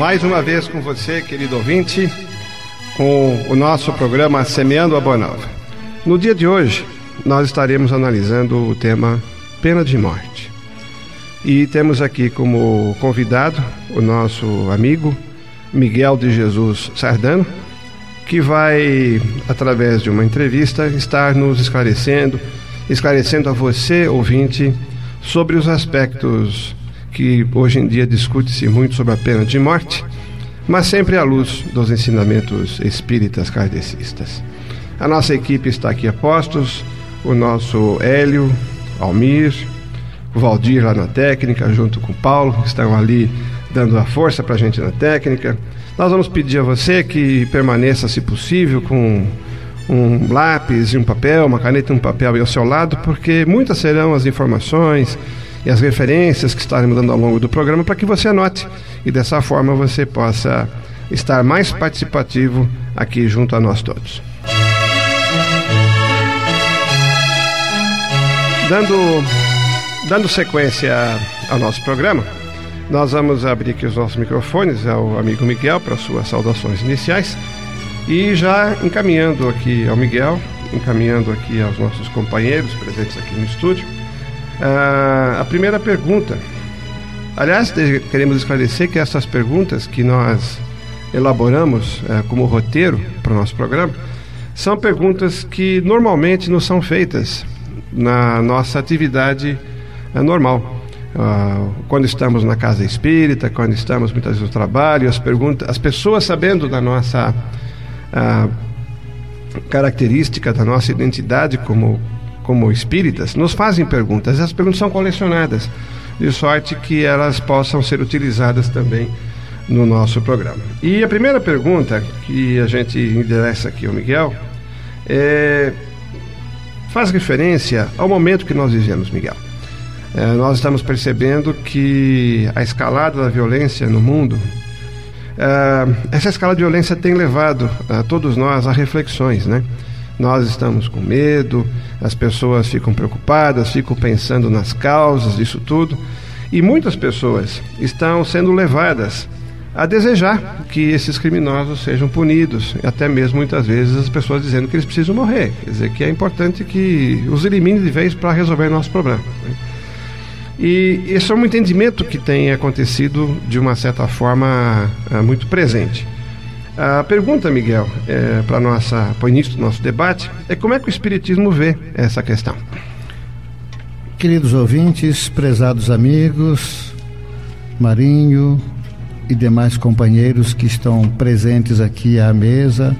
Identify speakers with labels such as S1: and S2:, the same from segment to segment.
S1: mais uma vez com você, querido ouvinte, com o nosso programa Semeando a Boa Nova. No dia de hoje, nós estaremos analisando o tema pena de morte. E temos aqui como convidado o nosso amigo Miguel de Jesus Sardano, que vai, através de uma entrevista, estar nos esclarecendo, esclarecendo a você, ouvinte, sobre os aspectos que hoje em dia discute-se muito sobre a pena de morte, mas sempre à luz dos ensinamentos espíritas kardecistas. A nossa equipe está aqui a postos, o nosso Hélio, Almir, o Valdir lá na técnica, junto com o Paulo, estão ali dando a força para a gente na técnica. Nós vamos pedir a você que permaneça, se possível, com um lápis e um papel, uma caneta e um papel ao seu lado, porque muitas serão as informações, e as referências que estaremos dando ao longo do programa para que você anote e dessa forma você possa estar mais participativo aqui junto a nós todos. Dando, dando sequência ao nosso programa, nós vamos abrir aqui os nossos microfones ao amigo Miguel para suas saudações iniciais e já encaminhando aqui ao Miguel, encaminhando aqui aos nossos companheiros presentes aqui no estúdio ah, a primeira pergunta. Aliás, queremos esclarecer que essas perguntas que nós elaboramos eh, como roteiro para o nosso programa são perguntas que normalmente não são feitas na nossa atividade eh, normal. Uh, quando estamos na casa espírita, quando estamos muitas vezes no trabalho, as perguntas, as pessoas sabendo da nossa uh, característica, da nossa identidade como como espíritas, nos fazem perguntas. As perguntas são colecionadas, de sorte que elas possam ser utilizadas também no nosso programa. E a primeira pergunta que a gente endereça aqui ao Miguel é, faz referência ao momento que nós vivemos, Miguel. É, nós estamos percebendo que a escalada da violência no mundo, é, essa escala de violência tem levado a todos nós a reflexões, né? Nós estamos com medo, as pessoas ficam preocupadas, ficam pensando nas causas disso tudo, e muitas pessoas estão sendo levadas a desejar que esses criminosos sejam punidos, até mesmo muitas vezes as pessoas dizendo que eles precisam morrer, quer dizer que é importante que os elimine de vez para resolver nosso problema. Né? E esse é um entendimento que tem acontecido de uma certa forma eh, muito presente. A pergunta, Miguel, é, para para o início do nosso debate é como é que o espiritismo vê essa questão.
S2: Queridos ouvintes, prezados amigos, Marinho e demais companheiros que estão presentes aqui à mesa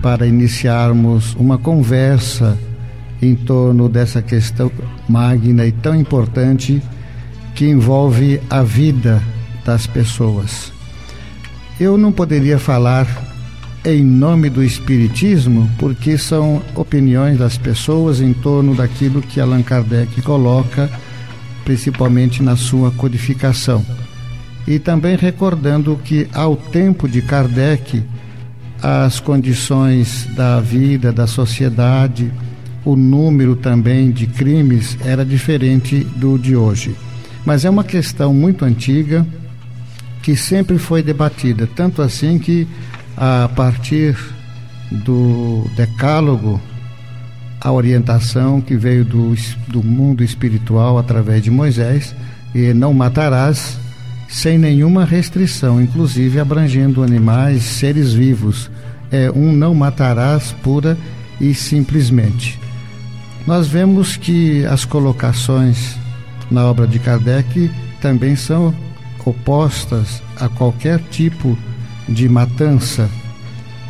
S2: para iniciarmos uma conversa em torno dessa questão magna e tão importante que envolve a vida das pessoas. Eu não poderia falar em nome do Espiritismo, porque são opiniões das pessoas em torno daquilo que Allan Kardec coloca, principalmente na sua codificação. E também recordando que, ao tempo de Kardec, as condições da vida, da sociedade, o número também de crimes era diferente do de hoje. Mas é uma questão muito antiga que sempre foi debatida, tanto assim que a partir do decálogo a orientação que veio do, do mundo espiritual através de Moisés e não matarás sem nenhuma restrição, inclusive abrangendo animais, seres vivos. É um não matarás pura e simplesmente. Nós vemos que as colocações na obra de Kardec também são opostas a qualquer tipo de matança,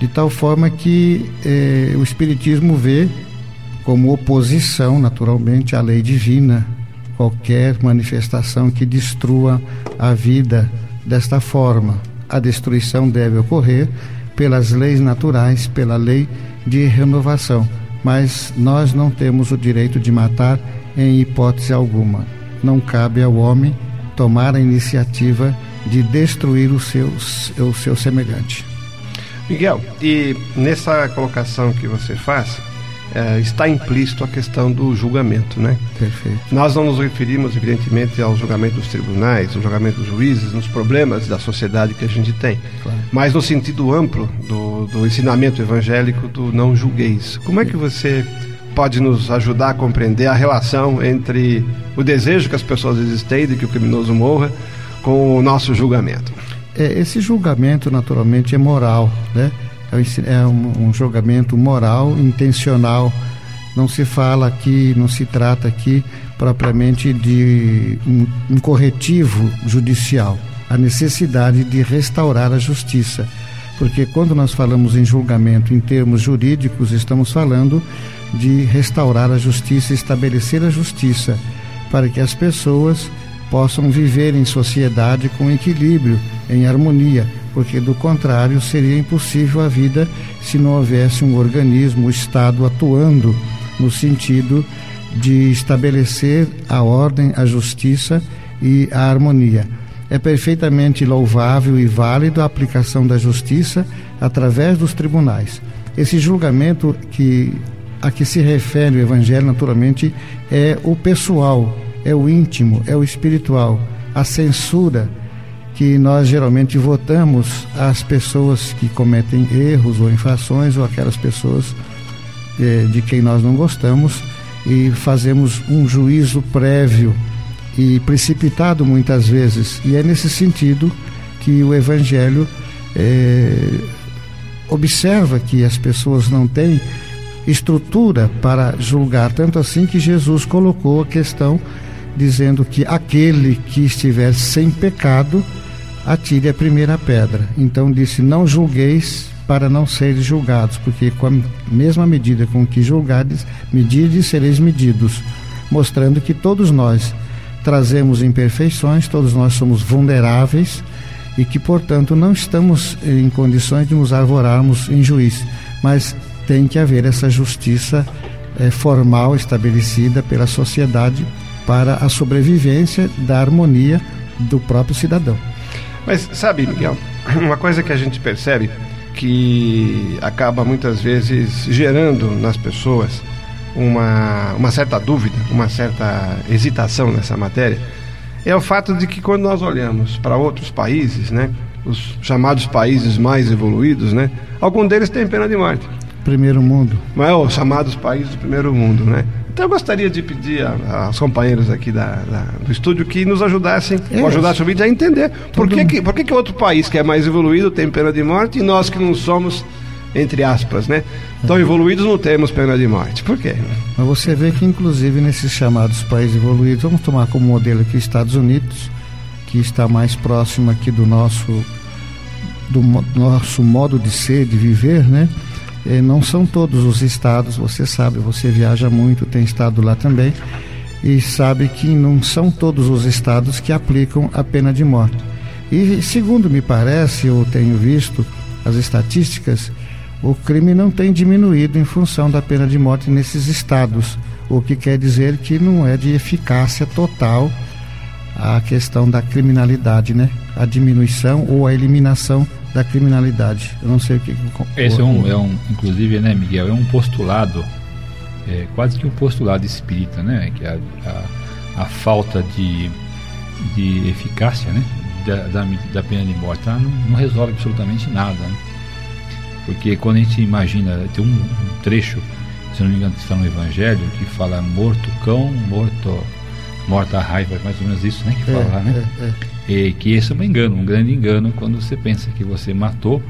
S2: de tal forma que eh, o Espiritismo vê como oposição, naturalmente, à lei divina qualquer manifestação que destrua a vida desta forma. A destruição deve ocorrer pelas leis naturais, pela lei de renovação, mas nós não temos o direito de matar em hipótese alguma. Não cabe ao homem tomar a iniciativa de destruir o seu, o seu semelhante.
S1: Miguel, e nessa colocação que você faz, é, está implícito a questão do julgamento, né?
S2: Perfeito.
S1: Nós não nos referimos, evidentemente, ao julgamento dos tribunais, ao julgamento dos juízes, nos problemas da sociedade que a gente tem, claro. mas no sentido amplo do, do ensinamento evangélico do não julgueis. Como é que você pode nos ajudar a compreender a relação entre o desejo que as pessoas existem de que o criminoso morra com o nosso julgamento?
S2: É, esse julgamento, naturalmente, é moral, né? É, é um, um julgamento moral, intencional. Não se fala aqui, não se trata aqui propriamente de um, um corretivo judicial. A necessidade de restaurar a justiça. Porque quando nós falamos em julgamento em termos jurídicos, estamos falando de restaurar a justiça, estabelecer a justiça, para que as pessoas possam viver em sociedade com equilíbrio, em harmonia, porque do contrário seria impossível a vida se não houvesse um organismo, o Estado atuando no sentido de estabelecer a ordem, a justiça e a harmonia. É perfeitamente louvável e válido a aplicação da justiça através dos tribunais. Esse julgamento que a que se refere o evangelho naturalmente é o pessoal, é o íntimo, é o espiritual, a censura que nós geralmente votamos às pessoas que cometem erros ou infrações ou aquelas pessoas eh, de quem nós não gostamos e fazemos um juízo prévio e precipitado muitas vezes. E é nesse sentido que o Evangelho eh, observa que as pessoas não têm estrutura para julgar, tanto assim que Jesus colocou a questão dizendo que aquele que estiver sem pecado atire a primeira pedra. Então disse: Não julgueis para não seres julgados, porque com a mesma medida com que julgades, medides sereis medidos, mostrando que todos nós trazemos imperfeições, todos nós somos vulneráveis e que, portanto, não estamos em condições de nos arvorarmos em juiz, mas tem que haver essa justiça é, formal estabelecida pela sociedade para a sobrevivência da harmonia do próprio cidadão.
S1: Mas sabe, Miguel, uma coisa que a gente percebe que acaba muitas vezes gerando nas pessoas uma, uma certa dúvida, uma certa hesitação nessa matéria, é o fato de que quando nós olhamos para outros países, né, os chamados países mais evoluídos, né, algum deles tem pena de morte.
S2: Primeiro mundo.
S1: Mas é, os chamados países do primeiro mundo, né? Então eu gostaria de pedir aos companheiros aqui da, da, do estúdio que nos ajudassem, é. ou ajudassem o vídeo a entender por que, que, por que, que outro país que é mais evoluído tem pena de morte e nós que não somos, entre aspas, né? Tão evoluídos não temos pena de morte. Por quê?
S2: Mas você vê que inclusive nesses chamados países evoluídos, vamos tomar como modelo aqui os Estados Unidos, que está mais próximo aqui do nosso do nosso modo de ser, de viver, né? Eh, não são todos os estados, você sabe, você viaja muito, tem estado lá também, e sabe que não são todos os estados que aplicam a pena de morte. E segundo me parece, eu tenho visto as estatísticas, o crime não tem diminuído em função da pena de morte nesses estados, o que quer dizer que não é de eficácia total a questão da criminalidade, né? A diminuição ou a eliminação da criminalidade. Eu não sei o que.
S3: Esse é um, é um inclusive, né, Miguel, é um postulado, é, quase que um postulado espírita, né? Que a, a, a falta de, de eficácia, né? Da, da, da pena de morte não, não, resolve absolutamente nada, né? Porque quando a gente imagina, tem um, um trecho, se não me engano, está no Evangelho, que fala morto cão, morto morta a raiva, mais ou menos isso, né? Que é, fala, né? É, é. E que esse é um engano, um grande engano quando você pensa que você matou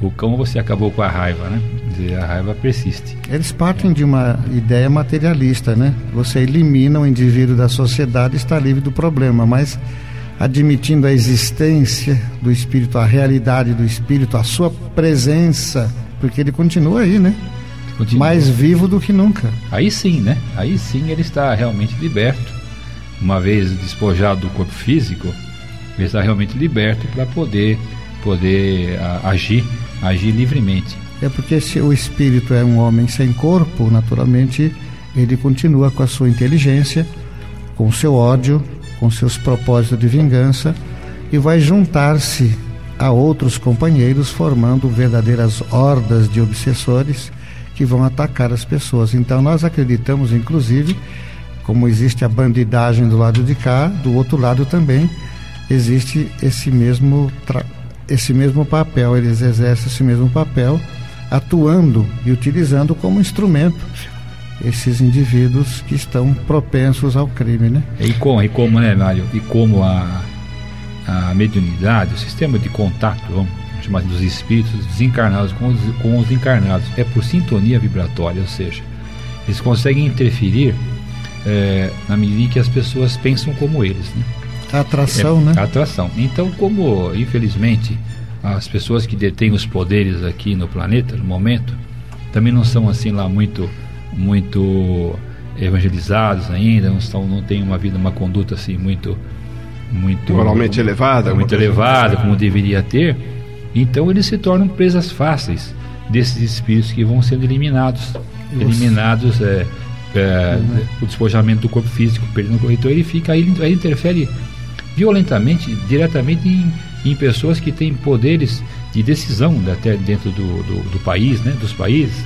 S3: o cão, você acabou com a raiva, né? Dizer, a raiva persiste.
S2: Eles partem de uma ideia materialista, né? Você elimina o indivíduo da sociedade e está livre do problema, mas admitindo a existência do espírito, a realidade do espírito, a sua presença, porque ele continua aí, né? Continua. Mais vivo do que nunca.
S3: Aí sim, né? Aí sim ele está realmente liberto. Uma vez despojado do corpo físico, ele está realmente liberto para poder, poder a, agir, agir livremente.
S2: É porque se o espírito é um homem sem corpo, naturalmente ele continua com a sua inteligência, com o seu ódio, com seus propósitos de vingança e vai juntar-se a outros companheiros, formando verdadeiras hordas de obsessores que vão atacar as pessoas. Então nós acreditamos, inclusive, como existe a bandidagem do lado de cá, do outro lado também existe esse mesmo esse mesmo papel, eles exercem esse mesmo papel, atuando e utilizando como instrumento esses indivíduos que estão propensos ao crime, né?
S3: E como, e como né, Mário? E como a, a mediunidade, o sistema de contato, vamos chamar dos espíritos desencarnados com os, com os encarnados, é por sintonia vibratória, ou seja, eles conseguem interferir é, na medida em que as pessoas pensam como eles, né?
S2: A atração, é, né?
S3: A atração. Então, como infelizmente as pessoas que detêm os poderes aqui no planeta, no momento, também não são assim lá muito, muito evangelizados ainda, não estão, não têm uma vida, uma conduta assim muito, muito
S1: moralmente elevada,
S3: muito elevada como deveria ter. Então eles se tornam presas fáceis desses espíritos que vão sendo eliminados, eliminados é, é, uhum. o despojamento do corpo físico, perdendo o corretor, ele fica aí, aí interfere violentamente, diretamente em, em pessoas que têm poderes de decisão até dentro do, do, do, país, né, dos países.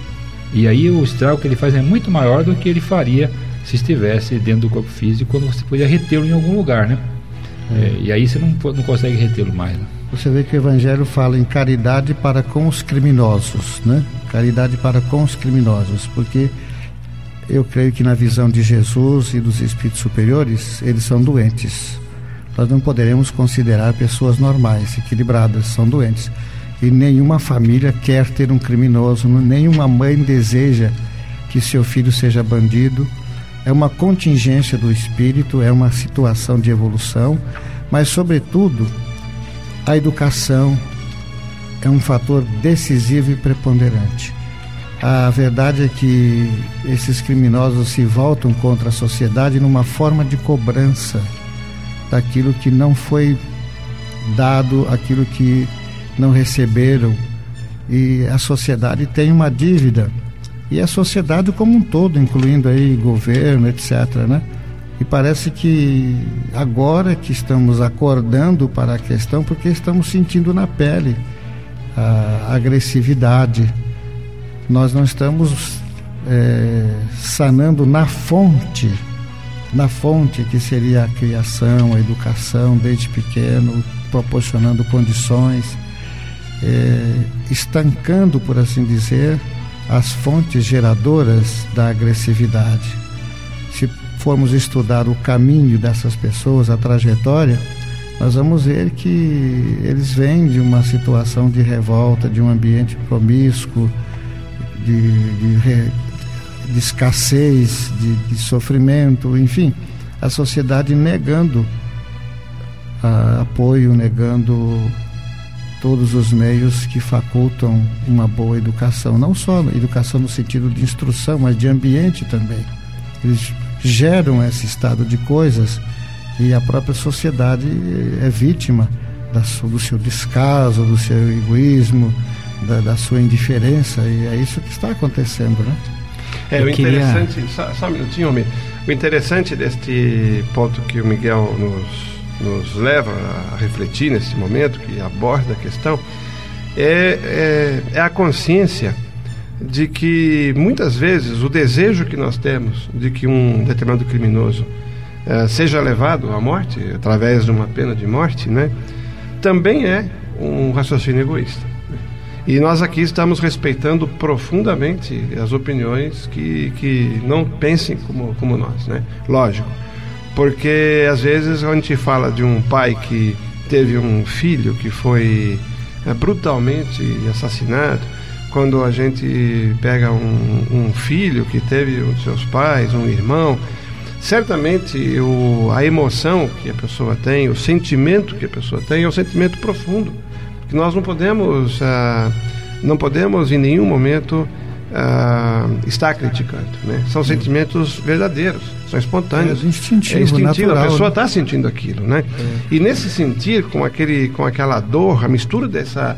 S3: E aí o estrago que ele faz é muito maior do que ele faria se estivesse dentro do corpo físico, quando você podia retê-lo em algum lugar, né? É. É, e aí você não, não consegue retê-lo mais. Né?
S2: Você vê que o Evangelho fala em caridade para com os criminosos, né? Caridade para com os criminosos, porque eu creio que na visão de Jesus e dos espíritos superiores, eles são doentes nós não poderemos considerar pessoas normais, equilibradas, são doentes. E nenhuma família quer ter um criminoso, nenhuma mãe deseja que seu filho seja bandido. É uma contingência do espírito, é uma situação de evolução, mas, sobretudo, a educação é um fator decisivo e preponderante. A verdade é que esses criminosos se voltam contra a sociedade numa forma de cobrança daquilo que não foi dado, aquilo que não receberam. E a sociedade tem uma dívida. E a sociedade como um todo, incluindo aí governo, etc. Né? E parece que agora que estamos acordando para a questão, porque estamos sentindo na pele a agressividade. Nós não estamos é, sanando na fonte na fonte que seria a criação, a educação desde pequeno, proporcionando condições, é, estancando, por assim dizer, as fontes geradoras da agressividade. Se formos estudar o caminho dessas pessoas, a trajetória, nós vamos ver que eles vêm de uma situação de revolta, de um ambiente promíscuo, de, de, de escassez, de, de sofrimento, enfim, a sociedade negando a, apoio, negando todos os meios que facultam uma boa educação, não só educação no sentido de instrução, mas de ambiente também. Eles geram esse estado de coisas e a própria sociedade é vítima da, do seu descaso, do seu egoísmo, da, da sua indiferença, e é isso que está acontecendo, né?
S1: É, eu o interessante, queria... só, só um minutinho, homem. O interessante deste ponto que o Miguel nos, nos leva a refletir nesse momento, que aborda a questão, é, é, é a consciência de que muitas vezes o desejo que nós temos de que um determinado criminoso uh, seja levado à morte através de uma pena de morte, né, também é um raciocínio egoísta. E nós aqui estamos respeitando profundamente as opiniões que, que não pensem como, como nós, né? Lógico. Porque às vezes a gente fala de um pai que teve um filho que foi é, brutalmente assassinado, quando a gente pega um, um filho que teve um seus pais, um irmão, certamente o, a emoção que a pessoa tem, o sentimento que a pessoa tem é um sentimento profundo que nós não podemos, ah, não podemos em nenhum momento ah, estar criticando. Né? São sentimentos verdadeiros, são espontâneos.
S2: É instintivo, é instintivo
S1: natural, a pessoa está né? sentindo aquilo. Né? É. E nesse sentir, com, aquele, com aquela dor, a mistura dessa,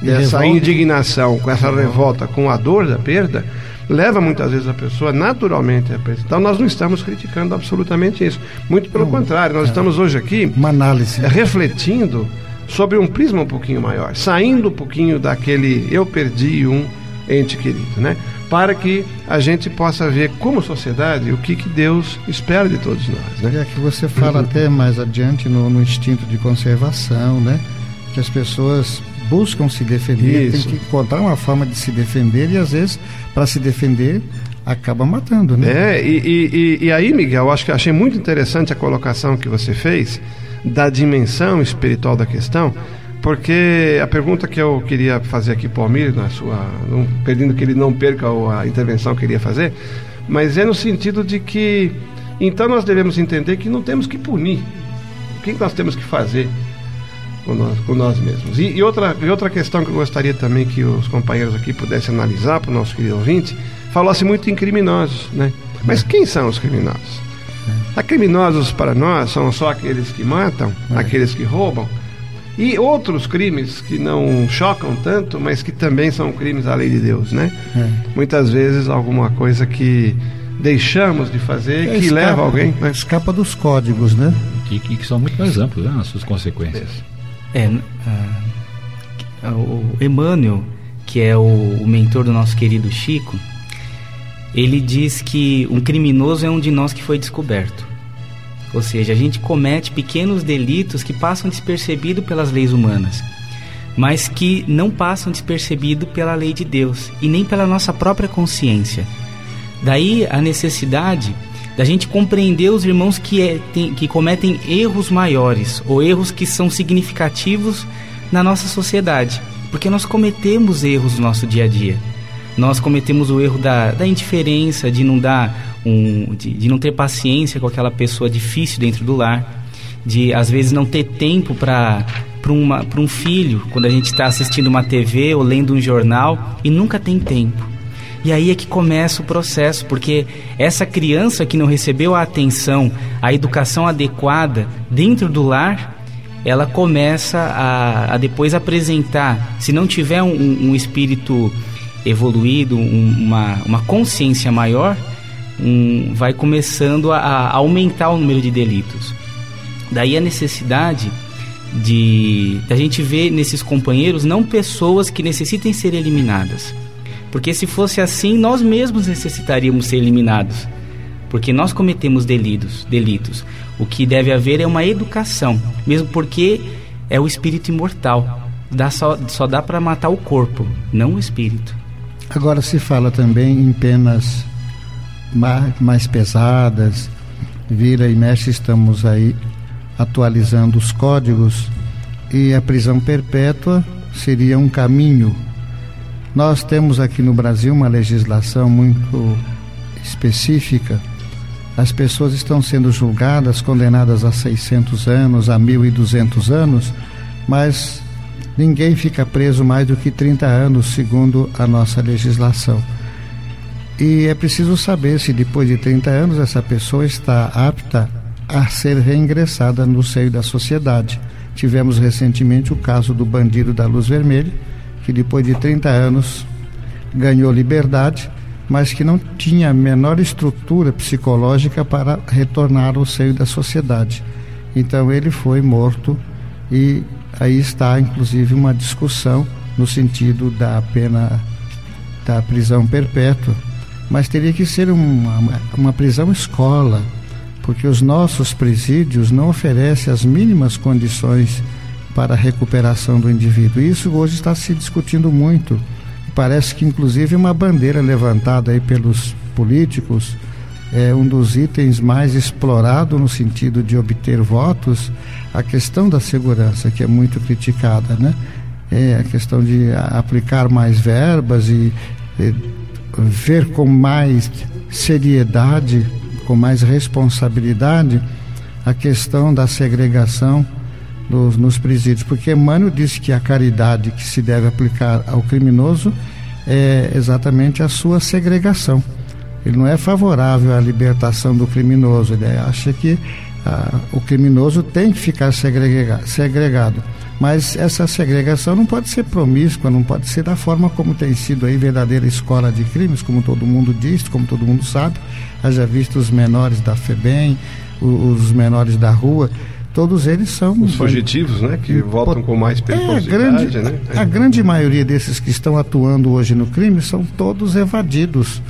S1: dessa revolta. indignação, com essa revolta, com a dor da perda, leva muitas vezes a pessoa naturalmente a pensar. Então nós não estamos criticando absolutamente isso. Muito pelo contrário, nós é. estamos hoje aqui
S2: uma análise
S1: refletindo sobre um prisma um pouquinho maior, saindo um pouquinho daquele eu perdi um ente querido, né? para que a gente possa ver como sociedade o que, que Deus espera de todos nós. Né?
S2: É que você fala uhum. até mais adiante no, no, instinto de conservação, né? Que as pessoas buscam se defender, Isso. tem que encontrar uma forma de se defender e às vezes para se defender acaba matando,
S1: né? É, e, e, e aí, Miguel, eu acho que achei muito interessante a colocação que você fez da dimensão espiritual da questão, porque a pergunta que eu queria fazer aqui para o Almir, na sua, não, pedindo que ele não perca a intervenção que ele ia fazer, mas é no sentido de que então nós devemos entender que não temos que punir. O que nós temos que fazer com nós, com nós mesmos? E, e, outra, e outra questão que eu gostaria também que os companheiros aqui pudessem analisar para o nosso querido ouvinte falou-se muito em criminosos, né? Mas quem são os criminosos? A criminosos para nós são só aqueles que matam, é. aqueles que roubam e outros crimes que não chocam tanto, mas que também são crimes à lei de Deus, né? É. Muitas vezes alguma coisa que deixamos de fazer é, que escapa, leva alguém,
S2: né? escapa dos códigos, né?
S3: Que, que, que são muito mais amplos, né, nas suas consequências.
S4: É, uh, o Emmanuel, que é o, o mentor do nosso querido Chico, ele diz que um criminoso é um de nós que foi descoberto. Ou seja, a gente comete pequenos delitos que passam despercebido pelas leis humanas, mas que não passam despercebido pela lei de Deus e nem pela nossa própria consciência. Daí a necessidade da gente compreender os irmãos que, é, tem, que cometem erros maiores ou erros que são significativos na nossa sociedade, porque nós cometemos erros no nosso dia a dia nós cometemos o erro da, da indiferença, de não dar um, de, de não ter paciência com aquela pessoa difícil dentro do lar, de às vezes não ter tempo para para um filho, quando a gente está assistindo uma TV ou lendo um jornal e nunca tem tempo. E aí é que começa o processo, porque essa criança que não recebeu a atenção, a educação adequada dentro do lar, ela começa a, a depois apresentar, se não tiver um, um espírito evoluído, um, uma, uma consciência maior, um, vai começando a, a, aumentar o número de delitos. Daí a necessidade de a gente ver nesses companheiros não pessoas que necessitem ser eliminadas. Porque se fosse assim, nós mesmos necessitaríamos ser eliminados. Porque nós cometemos delitos, delitos. O que deve haver é uma educação, mesmo porque é o espírito imortal. Dá só, só dá para matar o corpo, não o espírito.
S2: Agora se fala também em penas mais pesadas. Vira e mexe, estamos aí atualizando os códigos e a prisão perpétua seria um caminho. Nós temos aqui no Brasil uma legislação muito específica. As pessoas estão sendo julgadas, condenadas a 600 anos, a 1.200 anos, mas ninguém fica preso mais do que 30 anos, segundo a nossa legislação. E é preciso saber se depois de 30 anos essa pessoa está apta a ser reingressada no seio da sociedade. Tivemos recentemente o caso do bandido da Luz Vermelha, que depois de 30 anos ganhou liberdade, mas que não tinha a menor estrutura psicológica para retornar ao seio da sociedade. Então ele foi morto e aí está inclusive uma discussão no sentido da pena da prisão perpétua, mas teria que ser uma, uma prisão escola, porque os nossos presídios não oferecem as mínimas condições para a recuperação do indivíduo. Isso hoje está se discutindo muito. Parece que inclusive uma bandeira levantada aí pelos políticos é um dos itens mais explorado no sentido de obter votos, a questão da segurança, que é muito criticada, né? É a questão de aplicar mais verbas e, e ver com mais seriedade, com mais responsabilidade, a questão da segregação nos, presídios, porque Emmanuel disse que a caridade que se deve aplicar ao criminoso é exatamente a sua segregação. Ele não é favorável à libertação do criminoso, ele acha que ah, o criminoso tem que ficar segrega, segregado. Mas essa segregação não pode ser promíscua, não pode ser da forma como tem sido aí verdadeira escola de crimes, como todo mundo diz, como todo mundo sabe. Haja visto os menores da FEBEM, os menores da rua, todos eles são
S1: os fugitivos, né, que voltam com mais periculosidade,
S2: é, grande,
S1: né?
S2: A, a grande maioria desses que estão atuando hoje no crime são todos evadidos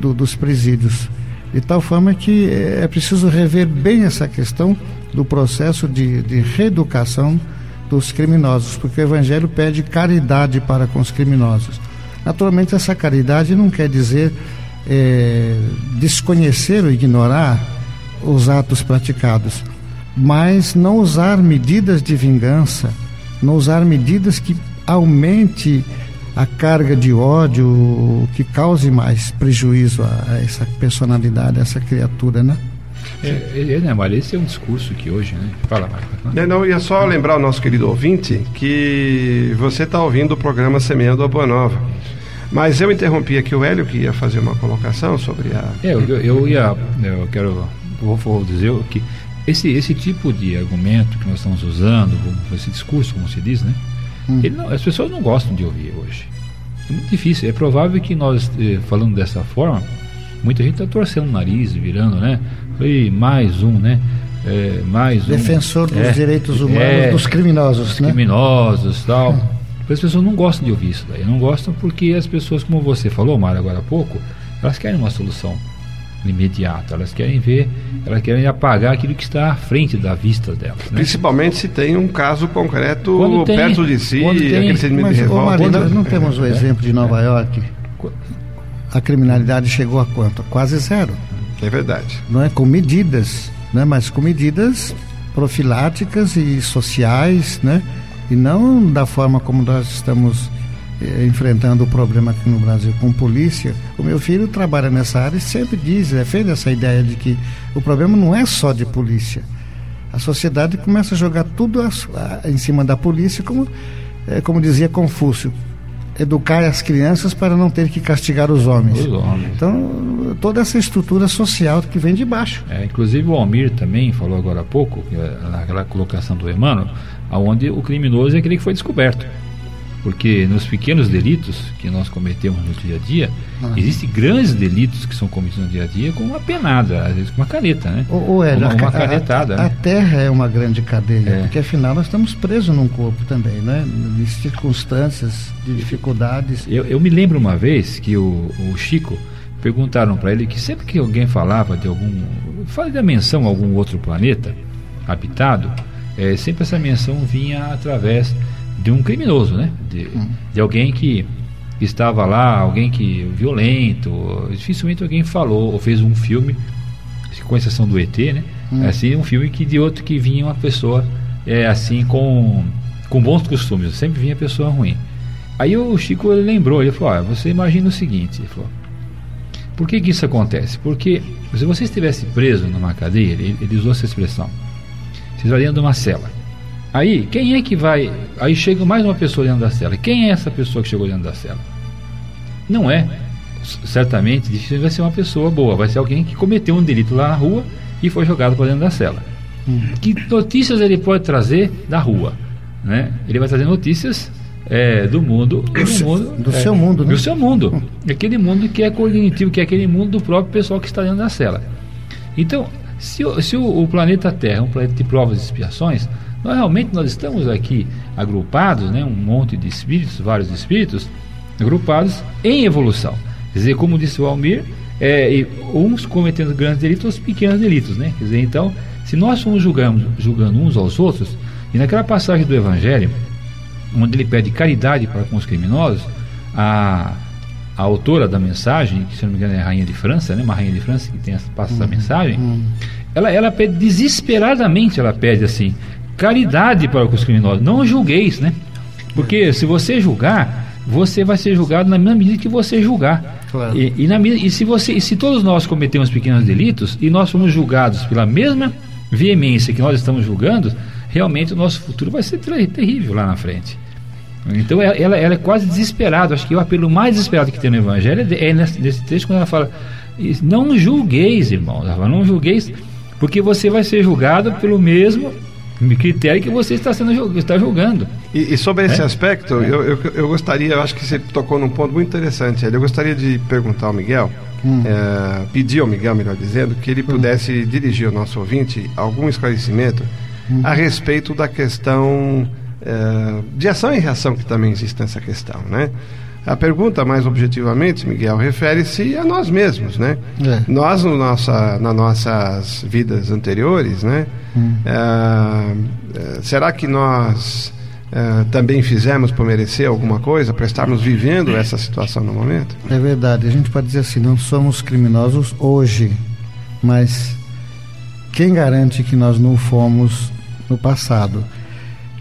S2: do, dos presídios. De tal forma que é preciso rever bem essa questão do processo de, de reeducação dos criminosos, porque o Evangelho pede caridade para com os criminosos. Naturalmente, essa caridade não quer dizer é, desconhecer ou ignorar os atos praticados, mas não usar medidas de vingança, não usar medidas que aumente a carga de ódio que cause mais prejuízo a, a essa personalidade, a essa criatura, né?
S3: É, é, né, Mário? Esse é um discurso que hoje, né? Fala, Mário.
S1: É, não, ia só lembrar o nosso querido ouvinte que você está ouvindo o programa Semeando a Boa Nova. Mas eu interrompi aqui o Hélio, que ia fazer uma colocação sobre a.
S3: É, eu, eu ia. Eu quero. Vou, vou dizer que esse, esse tipo de argumento que nós estamos usando, esse discurso, como se diz, né? Hum. Não, as pessoas não gostam de ouvir hoje. É muito difícil. É provável que nós, eh, falando dessa forma, muita gente está torcendo o nariz, virando, né? E mais um, né? É, mais
S2: Defensor
S3: um,
S2: dos
S3: é,
S2: direitos humanos
S3: é,
S2: dos criminosos,
S3: dos
S2: né?
S3: Criminosos tal. Hum. As pessoas não gostam de ouvir isso daí. Não gostam porque as pessoas, como você falou, Mário, agora há pouco, elas querem uma solução imediata. Elas querem ver, elas querem apagar aquilo que está à frente da vista delas. Né?
S1: Principalmente se tem um caso concreto tem, perto de si,
S2: tem, aquele sentimento de revolta. Marina, quando... não temos o é. exemplo de Nova York. A criminalidade chegou a quanto? Quase zero.
S1: É verdade.
S2: Não é com medidas, né? Mas com medidas profiláticas e sociais, né? E não da forma como nós estamos eh, enfrentando o problema aqui no Brasil com polícia. O meu filho trabalha nessa área e sempre diz, defende essa ideia de que o problema não é só de polícia. A sociedade começa a jogar tudo a, a, em cima da polícia, como, é, como dizia Confúcio, educar as crianças para não ter que castigar os homens.
S3: Os homens.
S2: Então, toda essa estrutura social que vem de baixo.
S3: É, inclusive o Almir também falou agora há pouco, é, naquela colocação do Emmanuel, onde o criminoso é aquele que foi descoberto. Porque nos pequenos delitos que nós cometemos no dia a dia, uhum. existem grandes delitos que são cometidos no dia a dia com uma penada, às vezes com uma caneta, né?
S2: Ou, é, uma, uma canetada. A, a, a, terra é uma grande cadeia, é. porque afinal nós estamos presos num corpo também, né? De circunstâncias, de dificuldades.
S3: Eu, eu me lembro uma vez que o, o Chico perguntaram para ele que sempre que alguém falava de algum. fazia menção a algum outro planeta habitado, é, sempre essa menção vinha através de um criminoso, né? De, hum. de alguém que estava lá, alguém que violento, dificilmente alguém falou ou fez um filme, com exceção do ET, né? Hum. Assim, um filme que de outro que vinha uma pessoa é assim com com bons costumes, sempre vinha pessoa ruim. Aí o Chico lembrou, ele falou: ah, você imagina o seguinte, ele falou, por que, que isso acontece? Porque se você estivesse preso numa cadeia, ele, ele usou essa expressão, você estaria dentro de uma cela. Aí, quem é que vai. Aí chega mais uma pessoa dentro da cela. Quem é essa pessoa que chegou dentro da cela? Não é, certamente, difícil vai ser uma pessoa boa. Vai ser alguém que cometeu um delito lá na rua e foi jogado para dentro da cela. Hum. Que notícias ele pode trazer da rua? Né? Ele vai trazer notícias é, do mundo, do, mundo,
S2: do é, seu mundo,
S3: né? do seu mundo, aquele mundo que é cognitivo, que é aquele mundo do próprio pessoal que está dentro da cela. Então, se, se o, o planeta Terra é um planeta de provas e expiações, nós realmente nós estamos aqui agrupados, né, um monte de espíritos, vários espíritos, agrupados em evolução. Quer dizer, como disse o Almir, é, uns cometendo grandes delitos, outros pequenos delitos, né? Quer dizer, então, se nós formos julgando, julgando uns aos outros, e naquela passagem do Evangelho, onde ele pede caridade para com os criminosos, a, a autora da mensagem, que se não me engano é a rainha de França, né? Uma rainha de França que tem essa, passa essa uhum, mensagem, uhum. ela, ela pede desesperadamente, ela pede assim, caridade para os criminosos. Não julgueis, né? Porque se você julgar, você vai ser julgado na mesma medida que você julgar. Claro. E, e, na, e se você, e se todos nós cometemos pequenos delitos e nós somos julgados pela mesma veemência que nós estamos julgando, realmente o nosso futuro vai ser terrível lá na frente. Então ela, ela é quase desesperada. Acho que o apelo mais desesperado que tem no Evangelho é nesse, nesse texto quando ela fala: Não julgueis, irmãos. Não julgueis, porque você vai ser julgado pelo mesmo critério que você está sendo está julgando.
S1: E, e sobre esse é? aspecto, é. Eu, eu, eu, gostaria, eu acho que você tocou num ponto muito interessante. Eu gostaria de perguntar ao Miguel, hum. é, pedir ao Miguel, melhor dizendo, que ele hum. pudesse hum. dirigir ao nosso ouvinte algum esclarecimento uhum. a respeito da questão uh, de ação e reação que também existe nessa questão, né? A pergunta, mais objetivamente, Miguel, refere-se a nós mesmos, né? É. Nós, no nossa, nas nossas vidas anteriores, né? Hum. Uh, será que nós uh, também fizemos por merecer alguma coisa, para estarmos vivendo essa situação no momento?
S2: É verdade. A gente pode dizer assim, não somos criminosos hoje, mas quem garante que nós não fomos no passado?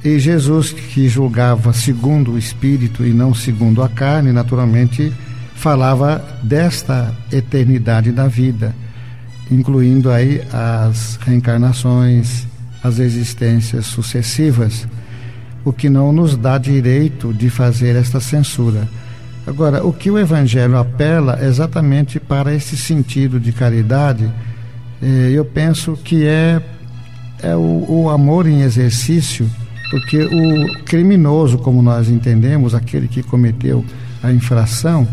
S2: E Jesus, que julgava segundo o Espírito e não segundo a carne, naturalmente falava desta eternidade da vida, incluindo aí as reencarnações, as existências sucessivas, o que não nos dá direito de fazer esta censura. Agora, o que o Evangelho apela exatamente para esse sentido de caridade, eh, eu penso que é, é o, o amor em exercício porque o criminoso, como nós entendemos, aquele que cometeu a infração,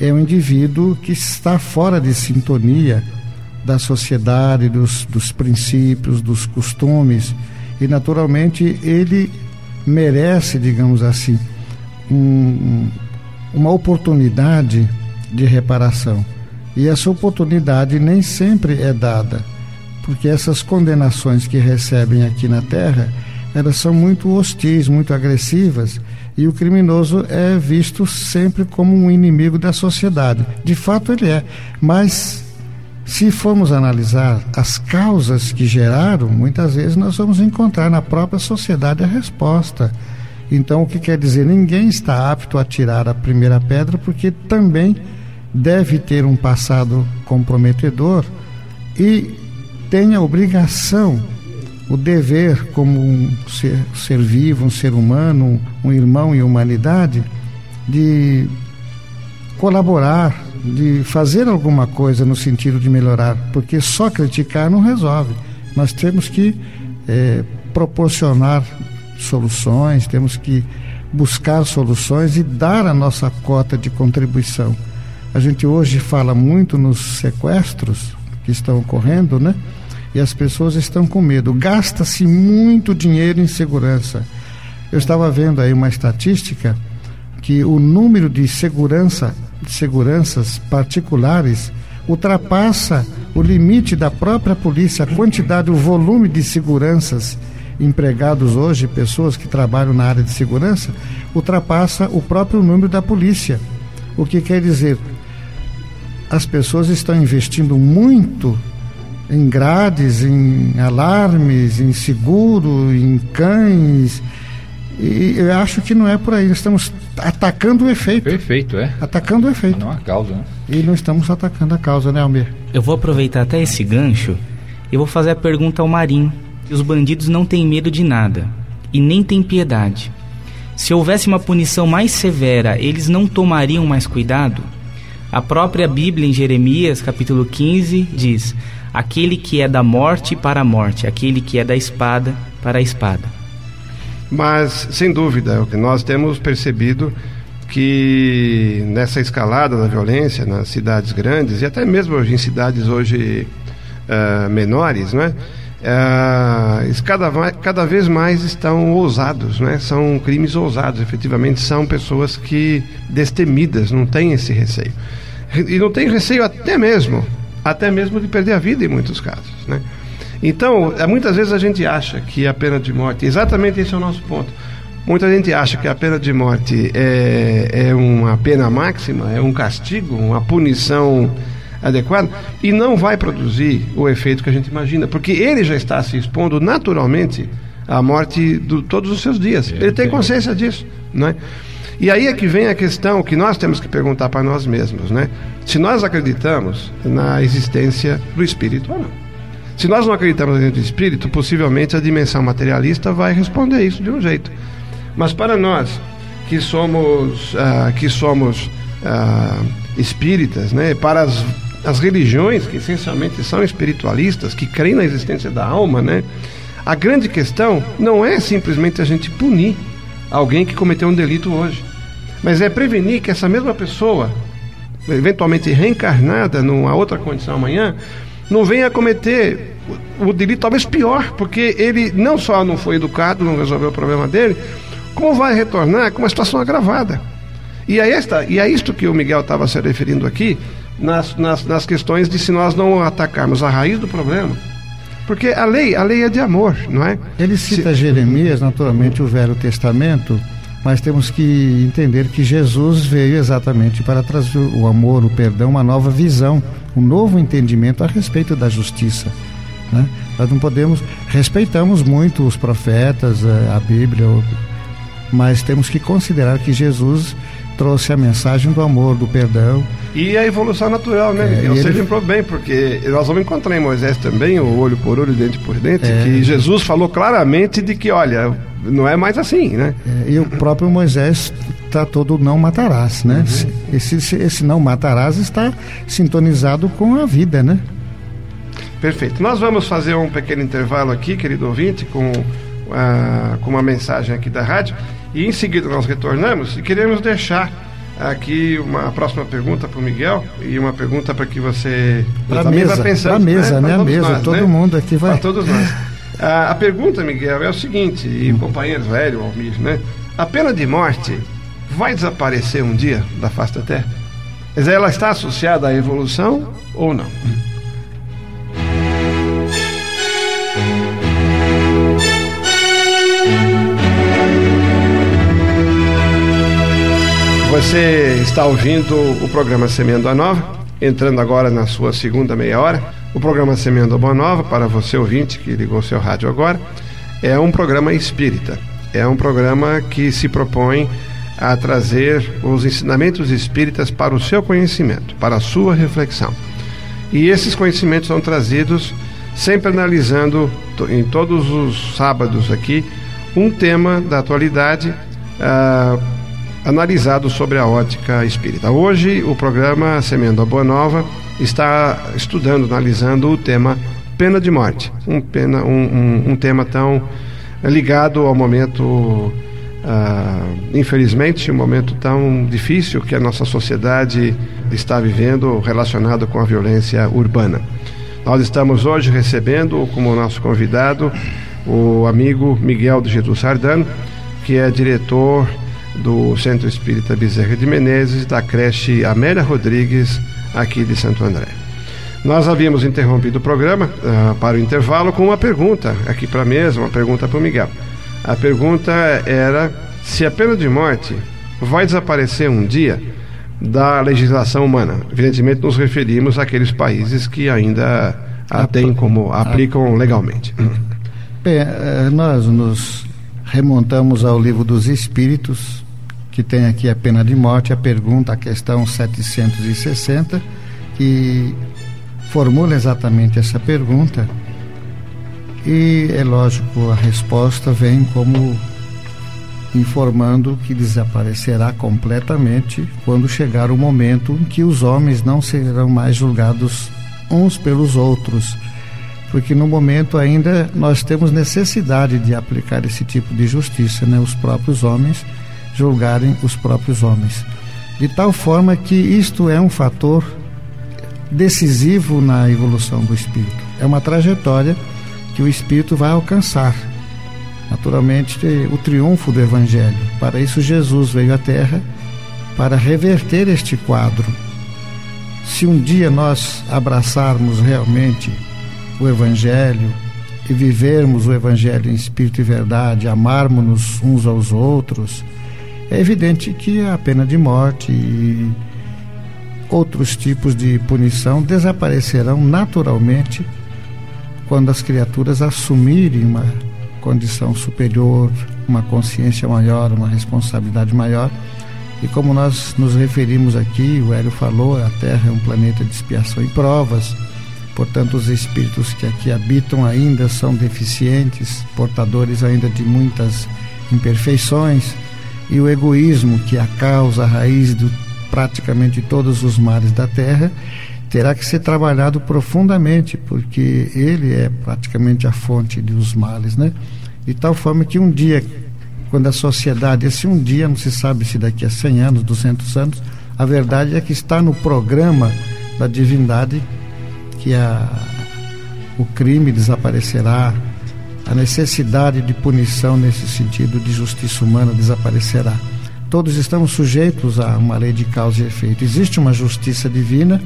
S2: é um indivíduo que está fora de sintonia da sociedade, dos, dos princípios, dos costumes, e naturalmente ele merece, digamos assim, um, uma oportunidade de reparação. E essa oportunidade nem sempre é dada, porque essas condenações que recebem aqui na Terra elas são muito hostis, muito agressivas, e o criminoso é visto sempre como um inimigo da sociedade. De fato, ele é. Mas, se formos analisar as causas que geraram, muitas vezes nós vamos encontrar na própria sociedade a resposta. Então, o que quer dizer? Ninguém está apto a tirar a primeira pedra, porque também deve ter um passado comprometedor e tem a obrigação o dever como um ser, ser vivo, um ser humano, um, irmão em humanidade, de colaborar, de fazer alguma coisa no sentido de melhorar, porque só criticar não resolve. Nós temos que é, proporcionar soluções, temos que buscar soluções e dar a nossa cota de contribuição. A gente hoje fala muito nos sequestros que estão ocorrendo, né? E as pessoas estão com medo. Gasta-se muito dinheiro em segurança. Eu estava vendo aí uma estatística que o número de segurança, de seguranças particulares ultrapassa o limite da própria polícia, a quantidade, o volume de seguranças empregados hoje, pessoas que trabalham na área de segurança, ultrapassa o próprio número da polícia. O que quer dizer? As pessoas estão investindo muito em grades, em alarmes, em seguro, em cães. E eu acho que não é por aí. Nós estamos atacando o efeito.
S3: Perfeito, é.
S2: Atacando o efeito.
S3: Não a causa, né?
S2: E não estamos atacando a causa, né, Almir?
S4: Eu vou aproveitar até esse gancho e vou fazer a pergunta ao Marinho. Os bandidos não têm medo de nada e nem têm piedade. Se houvesse uma punição mais severa, eles não tomariam mais cuidado? A própria Bíblia, em Jeremias, capítulo 15, diz: aquele que é da morte para a morte, aquele que é da espada para a espada.
S1: Mas, sem dúvida, é o que nós temos percebido que nessa escalada da violência nas cidades grandes e até mesmo em cidades hoje uh, menores, né? Uh, cada, cada vez mais estão ousados, né? São crimes ousados, efetivamente são pessoas que destemidas, não têm esse receio. E não tem receio até mesmo até mesmo de perder a vida em muitos casos, né? Então, é, muitas vezes a gente acha que a pena de morte, exatamente esse é o nosso ponto. Muita gente acha que a pena de morte é, é uma pena máxima, é um castigo, uma punição adequada, e não vai produzir o efeito que a gente imagina, porque ele já está se expondo naturalmente à morte de todos os seus dias. Ele tem consciência disso, não é? E aí é que vem a questão que nós temos que perguntar para nós mesmos, né? Se nós acreditamos na existência do espírito ou não. Se nós não acreditamos no espírito, possivelmente a dimensão materialista vai responder isso de um jeito. Mas para nós que somos uh, que somos uh, espíritas, né? Para as, as religiões que essencialmente são espiritualistas, que creem na existência da alma, né? A grande questão não é simplesmente a gente punir alguém que cometeu um delito hoje mas é prevenir que essa mesma pessoa, eventualmente reencarnada numa outra condição amanhã, não venha a cometer o, o delito talvez pior, porque ele não só não foi educado, não resolveu o problema dele, como vai retornar com uma situação agravada. E é, esta, e é isto que o Miguel estava se referindo aqui, nas, nas, nas questões de se nós não atacarmos a raiz do problema. Porque a lei, a lei é de amor, não é?
S2: Ele cita se... Jeremias, naturalmente, o Velho Testamento, mas temos que entender que Jesus veio exatamente para trazer o amor, o perdão, uma nova visão, um novo entendimento a respeito da justiça. Né? Nós não podemos, respeitamos muito os profetas, a Bíblia, mas temos que considerar que Jesus trouxe a mensagem do amor, do perdão.
S1: E a evolução natural, né? É, Ou seja, ele... lembrou bem, porque nós vamos encontrar em Moisés também, o olho por olho, dente por dente, é. que Jesus falou claramente de que, olha, não é mais assim, né?
S2: É, e o próprio Moisés tratou do não matarás, né? Uhum. Esse, esse não matarás está sintonizado com a vida, né?
S1: Perfeito. Nós vamos fazer um pequeno intervalo aqui, querido ouvinte, com, uh, com uma mensagem aqui da rádio. E em seguida nós retornamos e queremos deixar aqui uma próxima pergunta para o Miguel e uma pergunta para que você
S2: para mesa, vai pensando, pra mesa, né? né? A mesa, nós, todo né? mundo aqui vai.
S1: Para todos nós. a, a, pergunta, Miguel, é o seguinte, e hum. companheiros velho, Almir, né? A pena de morte vai desaparecer um dia da face da Terra? Mas ela está associada à evolução ou não? Você está ouvindo o programa Semeando a Nova, entrando agora na sua segunda meia hora. O programa Semeando a Boa Nova, para você ouvinte que ligou seu rádio agora, é um programa espírita. É um programa que se propõe a trazer os ensinamentos espíritas para o seu conhecimento, para a sua reflexão. E esses conhecimentos são trazidos sempre analisando em todos os sábados aqui um tema da atualidade. Uh, analisado sobre a ótica espírita. Hoje, o programa Semendo a Boa Nova está estudando, analisando o tema pena de morte, um, pena, um, um, um tema tão ligado ao momento, uh, infelizmente, um momento tão difícil que a nossa sociedade está vivendo relacionado com a violência urbana. Nós estamos hoje recebendo como nosso convidado o amigo Miguel de Jesus Sardano, que é diretor do Centro Espírita Bezerra de Menezes, da creche Amélia Rodrigues, aqui de Santo André. Nós havíamos interrompido o programa uh, para o intervalo com uma pergunta aqui para a mesa, uma pergunta para o Miguel. A pergunta era se a pena de morte vai desaparecer um dia da legislação humana. Evidentemente, nos referimos àqueles países que ainda a têm como aplicam legalmente.
S2: Bem, eh, nós nos remontamos ao livro dos Espíritos, que tem aqui a pena de morte, a pergunta, a questão 760, que formula exatamente essa pergunta. E é lógico, a resposta vem como informando que desaparecerá completamente quando chegar o momento em que os homens não serão mais julgados uns pelos outros, porque no momento ainda nós temos necessidade de aplicar esse tipo de justiça, né? Os próprios homens julgarem os próprios homens. De tal forma que isto é um fator decisivo na evolução do espírito. É uma trajetória que o espírito vai alcançar. Naturalmente, o triunfo do evangelho. Para isso Jesus veio à terra para reverter este quadro. Se um dia nós abraçarmos realmente o evangelho e vivermos o evangelho em espírito e verdade, amarmos-nos uns aos outros, é evidente que a pena de morte e outros tipos de punição desaparecerão naturalmente quando as criaturas assumirem uma condição superior, uma consciência maior, uma responsabilidade maior. E como nós nos referimos aqui, o Hélio falou, a Terra é um planeta de expiação e provas. Portanto, os espíritos que aqui habitam ainda são deficientes, portadores ainda de muitas imperfeições e o egoísmo, que é a causa, a raiz de praticamente todos os males da terra, terá que ser trabalhado profundamente, porque ele é praticamente a fonte dos males, né? De tal forma que um dia, quando a sociedade, esse um dia, não se sabe se daqui a 100 anos, 200 anos, a verdade é que está no programa da divindade que a, o crime desaparecerá, a necessidade de punição nesse sentido de justiça humana desaparecerá. Todos estamos sujeitos a uma lei de causa e efeito. Existe uma justiça divina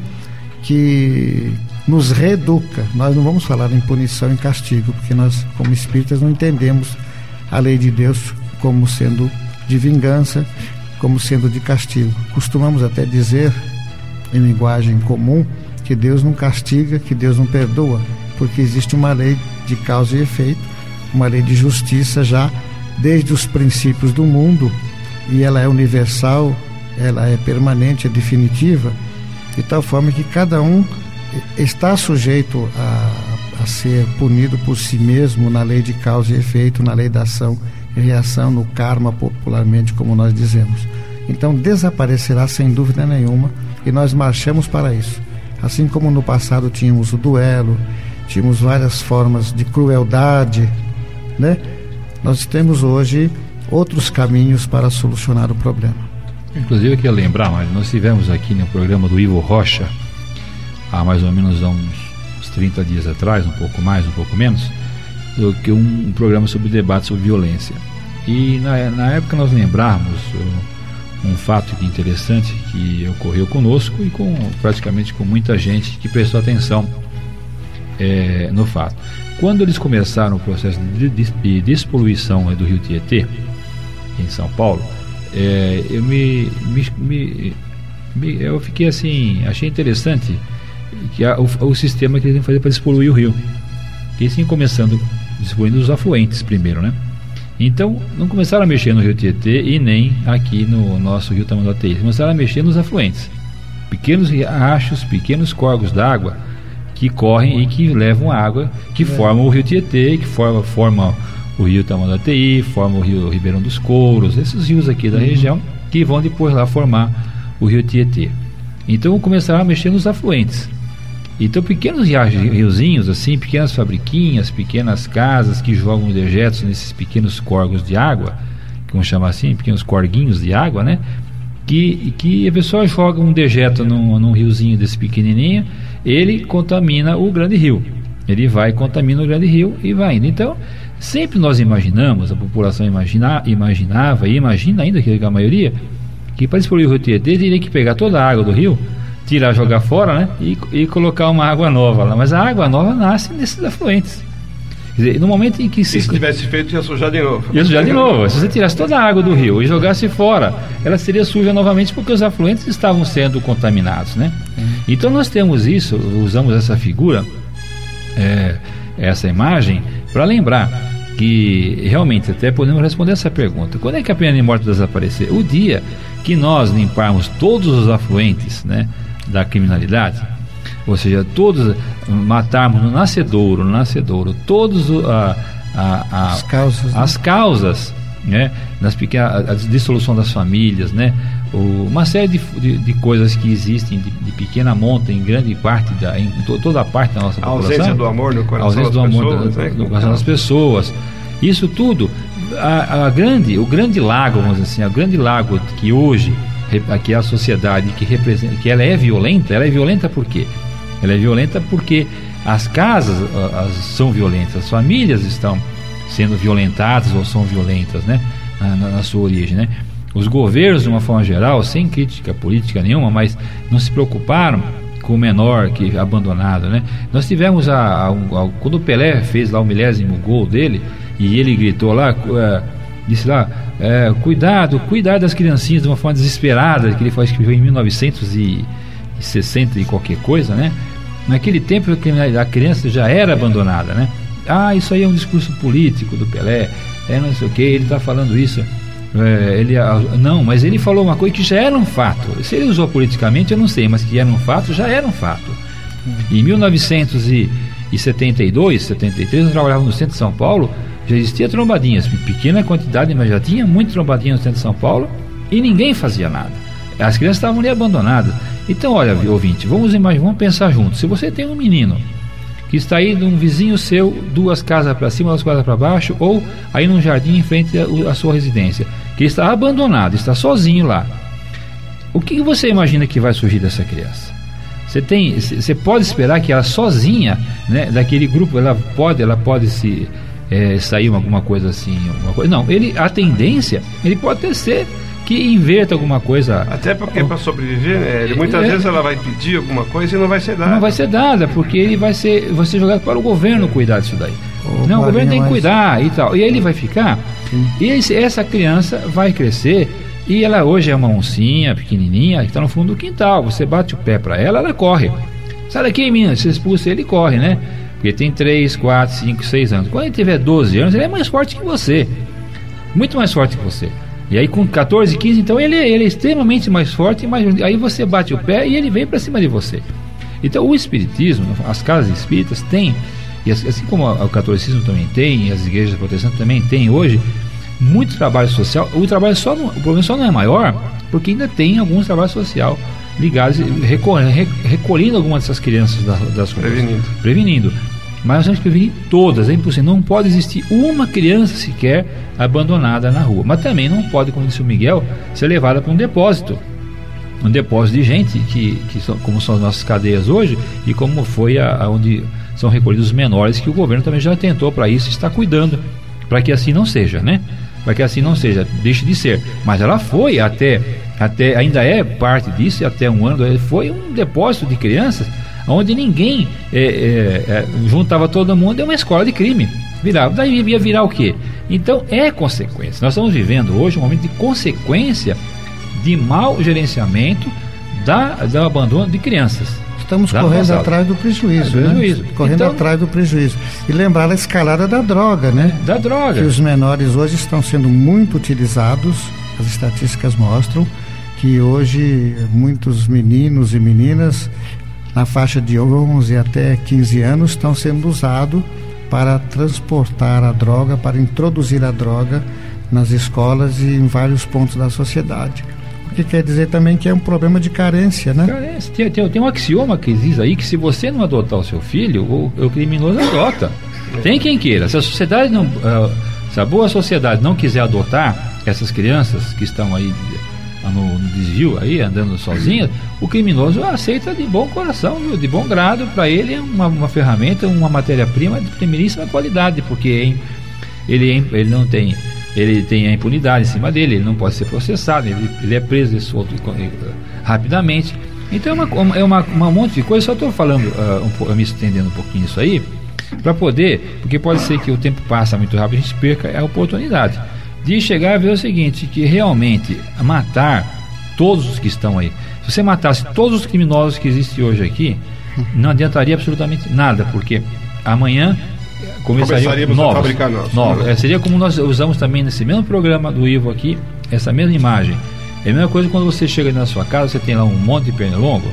S2: que nos reeduca. Nós não vamos falar em punição e castigo, porque nós, como espíritas, não entendemos a lei de Deus como sendo de vingança, como sendo de castigo. Costumamos até dizer, em linguagem comum, que Deus não castiga, que Deus não perdoa, porque existe uma lei de causa e efeito, uma lei de justiça já desde os princípios do mundo, e ela é universal, ela é permanente, é definitiva, de tal forma que cada um está sujeito a, a ser punido por si mesmo na lei de causa e efeito, na lei da ação e reação, no karma, popularmente, como nós dizemos. Então desaparecerá sem dúvida nenhuma e nós marchamos para isso. Assim como no passado tínhamos o duelo, tínhamos várias formas de crueldade, né? Nós temos hoje outros caminhos para solucionar o problema.
S3: Inclusive, eu queria lembrar, mas nós tivemos aqui no programa do Ivo Rocha, há mais ou menos uns, uns 30 dias atrás, um pouco mais, um pouco menos, do que um, um programa sobre debate sobre violência. E na, na época nós lembrarmos uh, um fato interessante que ocorreu conosco e com praticamente com muita gente que prestou atenção é, no fato. Quando eles começaram o processo de, de, de despoluição do rio Tietê, em São Paulo, é, eu me, me, me, eu fiquei assim, achei interessante que a, o, o, sistema que eles iam fazer para despoluir o rio. Que iam começando despoluindo os afluentes primeiro, né? Então, não começaram a mexer no rio Tietê e nem aqui no nosso rio Tamanduateí. Começaram a mexer nos afluentes. Pequenos riachos, pequenos corgos d'água que correm e que levam água, que é. formam o rio Tietê, que forma, forma o rio Tamanduateí, forma o rio Ribeirão dos Couros, esses rios aqui da uhum. região, que vão depois lá formar o rio Tietê. Então começaram a mexer nos afluentes. Então pequenos riozinhos assim, pequenas fabriquinhas, pequenas casas que jogam dejetos nesses pequenos corgos de água, vamos chamar assim, pequenos corguinhos de água, né? Que, que a pessoa joga um dejeto num, num riozinho desse pequenininho, ele contamina o grande rio. Ele vai contamina o grande rio e vai indo. Então, sempre nós imaginamos, a população imagina, imaginava e imagina ainda que a maioria, que para explodir o rio Tietê teria que pegar toda a água do rio tirar, jogar fora, né? E, e colocar uma água nova lá. Mas a água nova nasce nesses afluentes. Quer dizer, no momento em que
S1: se. se tivesse feito, ia sujar de novo.
S3: Ia sujar de novo. Se você tirasse toda a água do rio e jogasse fora, ela seria suja novamente porque os afluentes estavam sendo contaminados, né? Uhum. Então nós temos isso, usamos essa figura, é, essa imagem, para lembrar que realmente até podemos responder essa pergunta. Quando é que a pena de morte desaparecer? O dia que nós limparmos todos os afluentes, né? da criminalidade, ou seja, todos matarmos no nascedouro, no nascedouro, todos a, a, a, as causas, né? as causas, né, nas pequenas, a dissolução das famílias, né, o, uma série de, de, de, coisas que existem de, de, pequena monta em grande parte da, em to, toda a parte da nossa a população,
S1: ausência do amor no coração, ausência do amor pessoas,
S3: né? no coração das pessoas, isso tudo, a, a grande, o grande lago, vamos dizer assim, o grande lago que hoje que a sociedade que representa, que ela é violenta, ela é violenta por quê? Ela é violenta porque as casas as, são violentas, as famílias estão sendo violentadas ou são violentas, né? Na, na, sua origem, né? Os governos, de uma forma geral, sem crítica política nenhuma, mas não se preocuparam com o menor que é abandonado, né? Nós tivemos a, a, a, quando o Pelé fez lá o milésimo gol dele e ele gritou lá, uh, disse lá, é, cuidado, cuidar das criancinhas de uma forma desesperada, que ele foi escreveu em 1960 e qualquer coisa, né? Naquele tempo a criança já era abandonada, né? Ah, isso aí é um discurso político do Pelé, é não sei o que, ele está falando isso. É, ele, ah, não, mas ele falou uma coisa que já era um fato. Se ele usou politicamente, eu não sei, mas que era um fato, já era um fato. Em 1972, 73, eu trabalhava no centro de São Paulo já existia trombadinhas, pequena quantidade, mas já tinha muito trombadinha no centro de São Paulo e ninguém fazia nada. As crianças estavam ali abandonadas. Então, olha, ouvinte, vamos imaginar, vamos pensar juntos. Se você tem um menino que está aí de um vizinho seu, duas casas para cima, duas casas para baixo, ou aí num jardim em frente à sua residência, que está abandonado, está sozinho lá. O que você imagina que vai surgir dessa criança? Você tem, você pode esperar que ela sozinha, né, daquele grupo, ela pode, ela pode se é, sair alguma coisa assim, alguma coisa. Não, ele a tendência, ele pode até ser que inverta alguma coisa.
S1: Até porque para sobreviver, né, ele, muitas é, vezes ela vai pedir alguma coisa e não vai ser dada.
S3: Não vai ser dada, porque ele vai ser, vai ser jogado para o governo cuidar disso daí. O não, o governo tem que cuidar e tal. E aí ele vai ficar. Sim. E esse, essa criança vai crescer e ela hoje é uma oncinha pequenininha que está no fundo do quintal. Você bate o pé para ela, ela corre. Sai daqui, menina. Você expulsa ele, corre, né? Porque tem 3, 4, 5, 6 anos. Quando ele tiver 12 anos, ele é mais forte que você. Muito mais forte que você. E aí com 14, 15, então ele, ele é extremamente mais forte, mas aí você bate o pé e ele vem para cima de você. Então o espiritismo, as casas espíritas têm, e assim como o catolicismo também tem, e as igrejas protestantes também têm hoje, muito trabalho social. O trabalho só não, o problema só não é maior, porque ainda tem alguns trabalhos social ligados, recolhendo, algumas dessas crianças das, das
S1: ruas. Prevenindo.
S3: Prevenindo. Mas nós temos que prevenir todas, é impossível. Não pode existir uma criança sequer abandonada na rua. Mas também não pode, como disse o Miguel, ser levada para um depósito. Um depósito de gente, que, que são, como são as nossas cadeias hoje, e como foi a, a onde são recolhidos os menores, que o governo também já tentou para isso, está cuidando, para que assim não seja, né? Para que assim não seja, deixe de ser. Mas ela foi até, até ainda é parte disso, até um ano, foi um depósito de crianças onde ninguém é, é, é, juntava todo mundo, é uma escola de crime. Virava, daí ia virar o quê? Então é consequência. Nós estamos vivendo hoje um momento de consequência de mau gerenciamento da, do abandono de crianças.
S2: Estamos correndo atrás do prejuízo, é, né? prejuízo. Correndo então, atrás do prejuízo. E lembrar a escalada da droga, né?
S3: Da droga.
S2: Que os menores hoje estão sendo muito utilizados, as estatísticas mostram que hoje muitos meninos e meninas na faixa de 11 até 15 anos estão sendo usados para transportar a droga, para introduzir a droga nas escolas e em vários pontos da sociedade. O que quer dizer também que é um problema de carência, né?
S3: Carência. Tem, tem, tem um axioma que diz aí que se você não adotar o seu filho, o, o criminoso adota. Tem quem queira. Se a sociedade não. Uh, se a boa sociedade não quiser adotar essas crianças que estão aí no, no desvio aí, andando sozinha, o criminoso aceita de bom coração, viu? de bom grado, para ele é uma, uma ferramenta, uma matéria-prima de primeiríssima qualidade, porque ele, ele não tem ele tem a impunidade em cima dele, ele não pode ser processado, ele, ele é preso e solto rapidamente. Então é uma, é uma, uma monte de coisa, só estou falando, uh, um, me estendendo um pouquinho isso aí, para poder, porque pode ser que o tempo passa muito rápido e a gente perca a oportunidade de chegar a ver o seguinte, que realmente matar todos os que estão aí. Se você matasse todos os criminosos que existem hoje aqui, não adiantaria absolutamente nada, porque amanhã começaríamos novos, a fabricar novos. novos. É, seria como nós usamos também nesse mesmo programa do Ivo aqui, essa mesma imagem. É a mesma coisa quando você chega na sua casa, você tem lá um monte de pernilongo,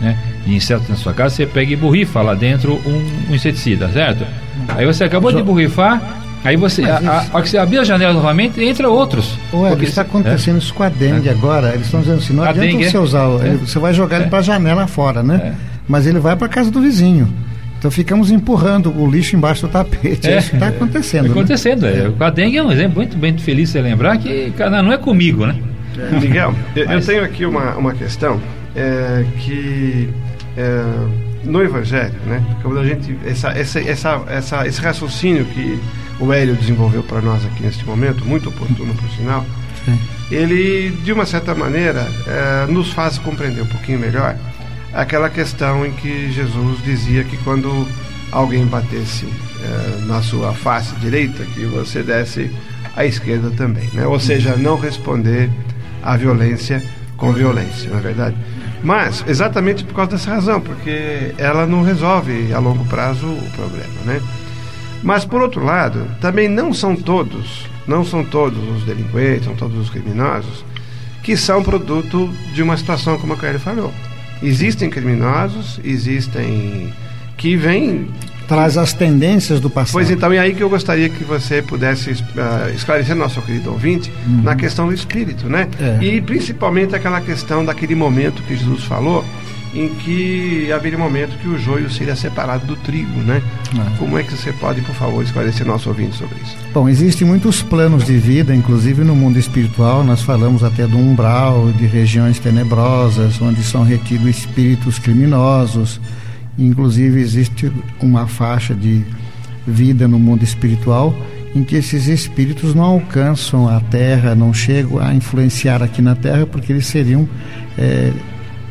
S3: né? De insetos na sua casa, você pega e borrifa lá dentro um, um inseticida, certo? Aí você acabou de borrifar, Aí você, a, a, a, você abrir a janela novamente, entra outros.
S2: Ué, porque está acontecendo é? isso com a dengue é? agora. Eles estão dizendo assim, não a adianta dengue, você é? usar, é. você vai jogar ele é. para a janela fora, né? É. Mas ele vai para a casa do vizinho. Então ficamos empurrando o lixo embaixo do tapete. É, isso está acontecendo.
S3: Está acontecendo. Né? A dengue é um exemplo muito bem feliz você lembrar que não é comigo, né?
S1: Miguel, eu, Mas... eu, tenho aqui uma, uma questão que no Evangelho, né? Quando a gente essa, essa, essa, essa, esse raciocínio que o Hélio desenvolveu para nós aqui neste momento, muito oportuno por sinal, Sim. ele, de uma certa maneira, é, nos faz compreender um pouquinho melhor aquela questão em que Jesus dizia que quando alguém batesse é, na sua face direita, que você desse à esquerda também, né? ou seja, não responder à violência com violência, não é verdade? Mas, exatamente por causa dessa razão, porque ela não resolve a longo prazo o problema, né? Mas por outro lado, também não são todos, não são todos os delinquentes, são todos os criminosos que são produto de uma situação como a Kelly falou. Existem criminosos, existem que vêm
S2: traz as tendências do passado.
S1: Pois então, é aí que eu gostaria que você pudesse uh, esclarecer nosso querido ouvinte uhum. na questão do espírito, né? É. E principalmente aquela questão daquele momento que Jesus falou em que haveria um momento que o joio seria separado do trigo, né? É. Como é que você pode, por favor, esclarecer nosso ouvinte sobre isso?
S2: Bom, existem muitos planos de vida, inclusive no mundo espiritual, nós falamos até do umbral, de regiões tenebrosas, onde são retidos espíritos criminosos. Inclusive existe uma faixa de vida no mundo espiritual em que esses espíritos não alcançam a Terra, não chegam a influenciar aqui na Terra, porque eles seriam é,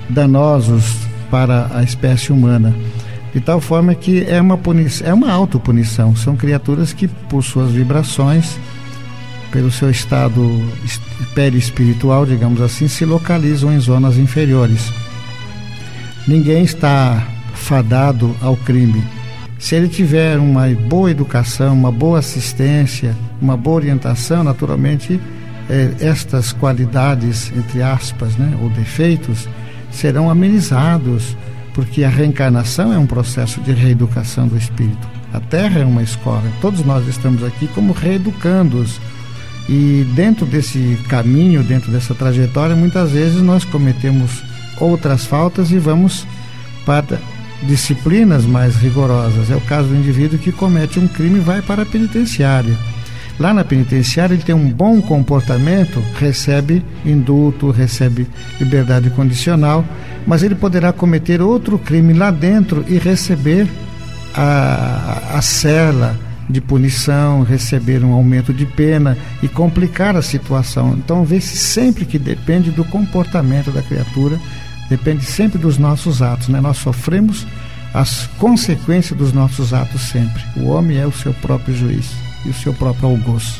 S2: danosos para a espécie humana. De tal forma que é uma punição, é uma autopunição. São criaturas que, por suas vibrações, pelo seu estado perispiritual, digamos assim, se localizam em zonas inferiores. Ninguém está fadado ao crime. Se ele tiver uma boa educação, uma boa assistência, uma boa orientação, naturalmente, eh, estas qualidades, entre aspas, né, ou defeitos, serão amenizados, porque a reencarnação é um processo de reeducação do espírito. A Terra é uma escola, todos nós estamos aqui como reeducandos. E dentro desse caminho, dentro dessa trajetória, muitas vezes nós cometemos outras faltas e vamos para disciplinas mais rigorosas. É o caso do indivíduo que comete um crime e vai para a penitenciária. Lá na penitenciária ele tem um bom comportamento, recebe indulto, recebe liberdade condicional, mas ele poderá cometer outro crime lá dentro e receber a, a cela de punição, receber um aumento de pena e complicar a situação. Então vê-se sempre que depende do comportamento da criatura, depende sempre dos nossos atos, né? Nós sofremos as consequências dos nossos atos sempre. O homem é o seu próprio juiz e o seu próprio algoz.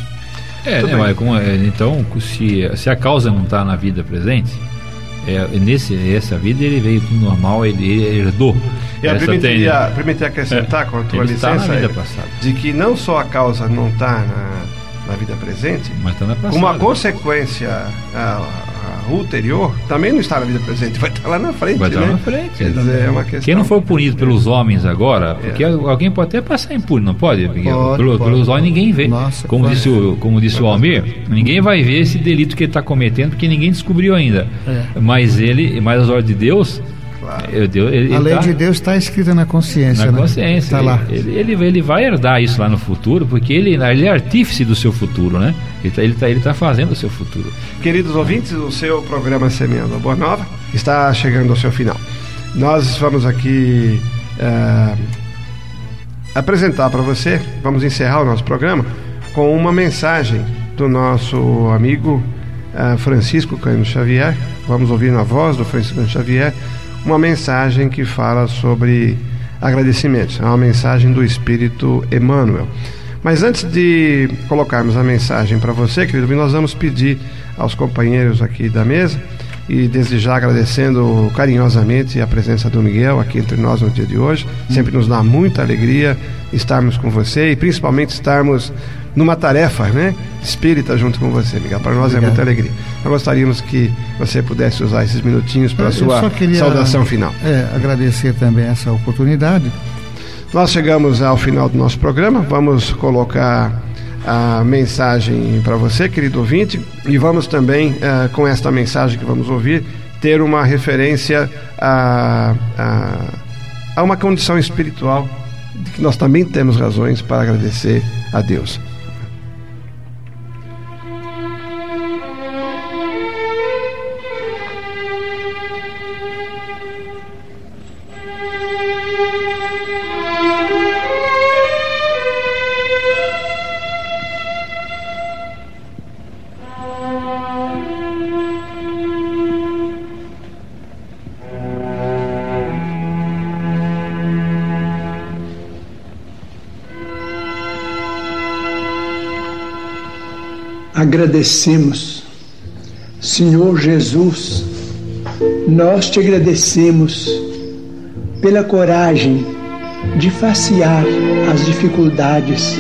S3: É, né, como, é, então, se, se a causa não está na vida presente, é, nesse, essa vida ele veio tudo normal, ele, ele herdou.
S1: Eu permitiria, permitiria acrescentar, é, com a tua licença, de que não só a causa não está na, na vida presente,
S3: na passada.
S1: Uma consequência, a, ulterior também não está na vida presente, vai estar lá na frente.
S3: Vai estar
S1: né?
S3: lá na frente. Quer dizer, é uma questão. Quem não for punido pelos homens agora, é. porque alguém pode até passar impune, não pode? Pode, pelo, pode. pelos homens ninguém vê. Nossa, como, disse o, como disse o Almir, ninguém vai ver esse delito que ele está cometendo, porque ninguém descobriu ainda. É. Mas ele, mas as ordens de Deus
S2: Deus, ele, a lei tá, de Deus está escrita na consciência.
S3: Na né? consciência. Tá lá. Ele, ele, ele, vai herdar isso lá no futuro, porque ele, ele é artífice do seu futuro, né? Ele está ele tá, ele tá fazendo o seu futuro.
S1: Queridos ouvintes, o seu programa Semeando a Boa Nova está chegando ao seu final. Nós vamos aqui é, apresentar para você, vamos encerrar o nosso programa com uma mensagem do nosso amigo é, Francisco Cândido Xavier. Vamos ouvir na voz do Francisco Cândido Xavier uma mensagem que fala sobre agradecimentos. É uma mensagem do Espírito Emmanuel. Mas antes de colocarmos a mensagem para você, querido, nós vamos pedir aos companheiros aqui da mesa e desde já agradecendo carinhosamente a presença do Miguel aqui entre nós no dia de hoje. Sempre nos dá muita alegria estarmos com você e principalmente estarmos numa tarefa, né? Espírita junto com você, Miguel. Para nós Obrigado. é muita alegria. Nós gostaríamos que você pudesse usar esses minutinhos para a sua queria, saudação final.
S2: É, agradecer também essa oportunidade.
S1: Nós chegamos ao final do nosso programa. Vamos colocar a mensagem para você, querido ouvinte, e vamos também, uh, com esta mensagem que vamos ouvir, ter uma referência a, a, a uma condição espiritual de que nós também temos razões para agradecer a Deus.
S5: Agradecemos. Senhor Jesus, nós te agradecemos pela coragem de facear as dificuldades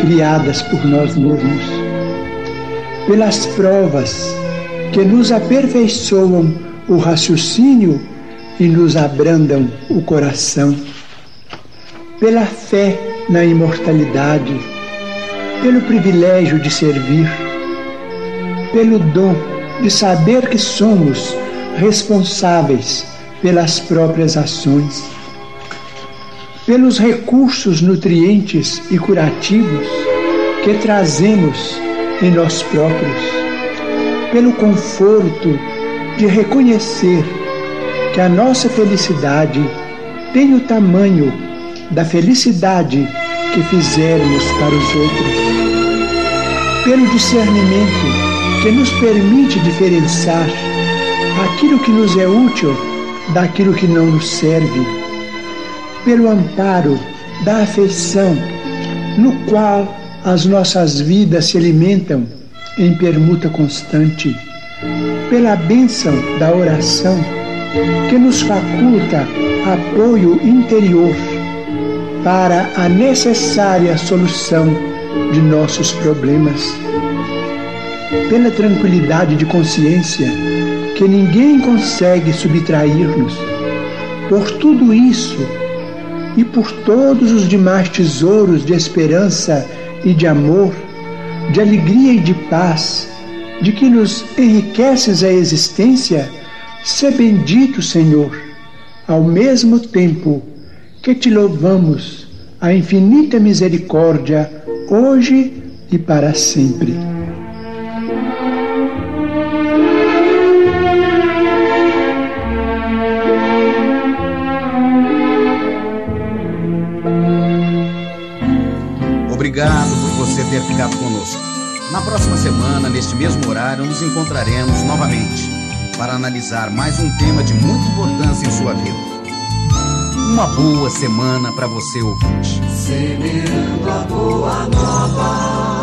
S5: criadas por nós mesmos, pelas provas que nos aperfeiçoam o raciocínio e nos abrandam o coração, pela fé na imortalidade, pelo privilégio de servir pelo dom de saber que somos responsáveis pelas próprias ações, pelos recursos nutrientes e curativos que trazemos em nós próprios, pelo conforto de reconhecer que a nossa felicidade tem o tamanho da felicidade que fizermos para os outros, pelo discernimento que nos permite diferenciar aquilo que nos é útil daquilo que não nos serve, pelo amparo da afeição no qual as nossas vidas se alimentam em permuta constante, pela bênção da oração que nos faculta apoio interior para a necessária solução de nossos problemas, pela tranquilidade de consciência que ninguém consegue subtrair-nos. Por tudo isso e por todos os demais tesouros de esperança e de amor, de alegria e de paz, de que nos enriqueces a existência, se bendito, Senhor, ao mesmo tempo que te louvamos a infinita misericórdia, hoje e para sempre.
S6: Obrigado por você ter ficado conosco. Na próxima semana, neste mesmo horário, nos encontraremos novamente para analisar mais um tema de muita importância em sua vida. Uma boa semana para você ouvinte.
S7: Semeando a boa nova.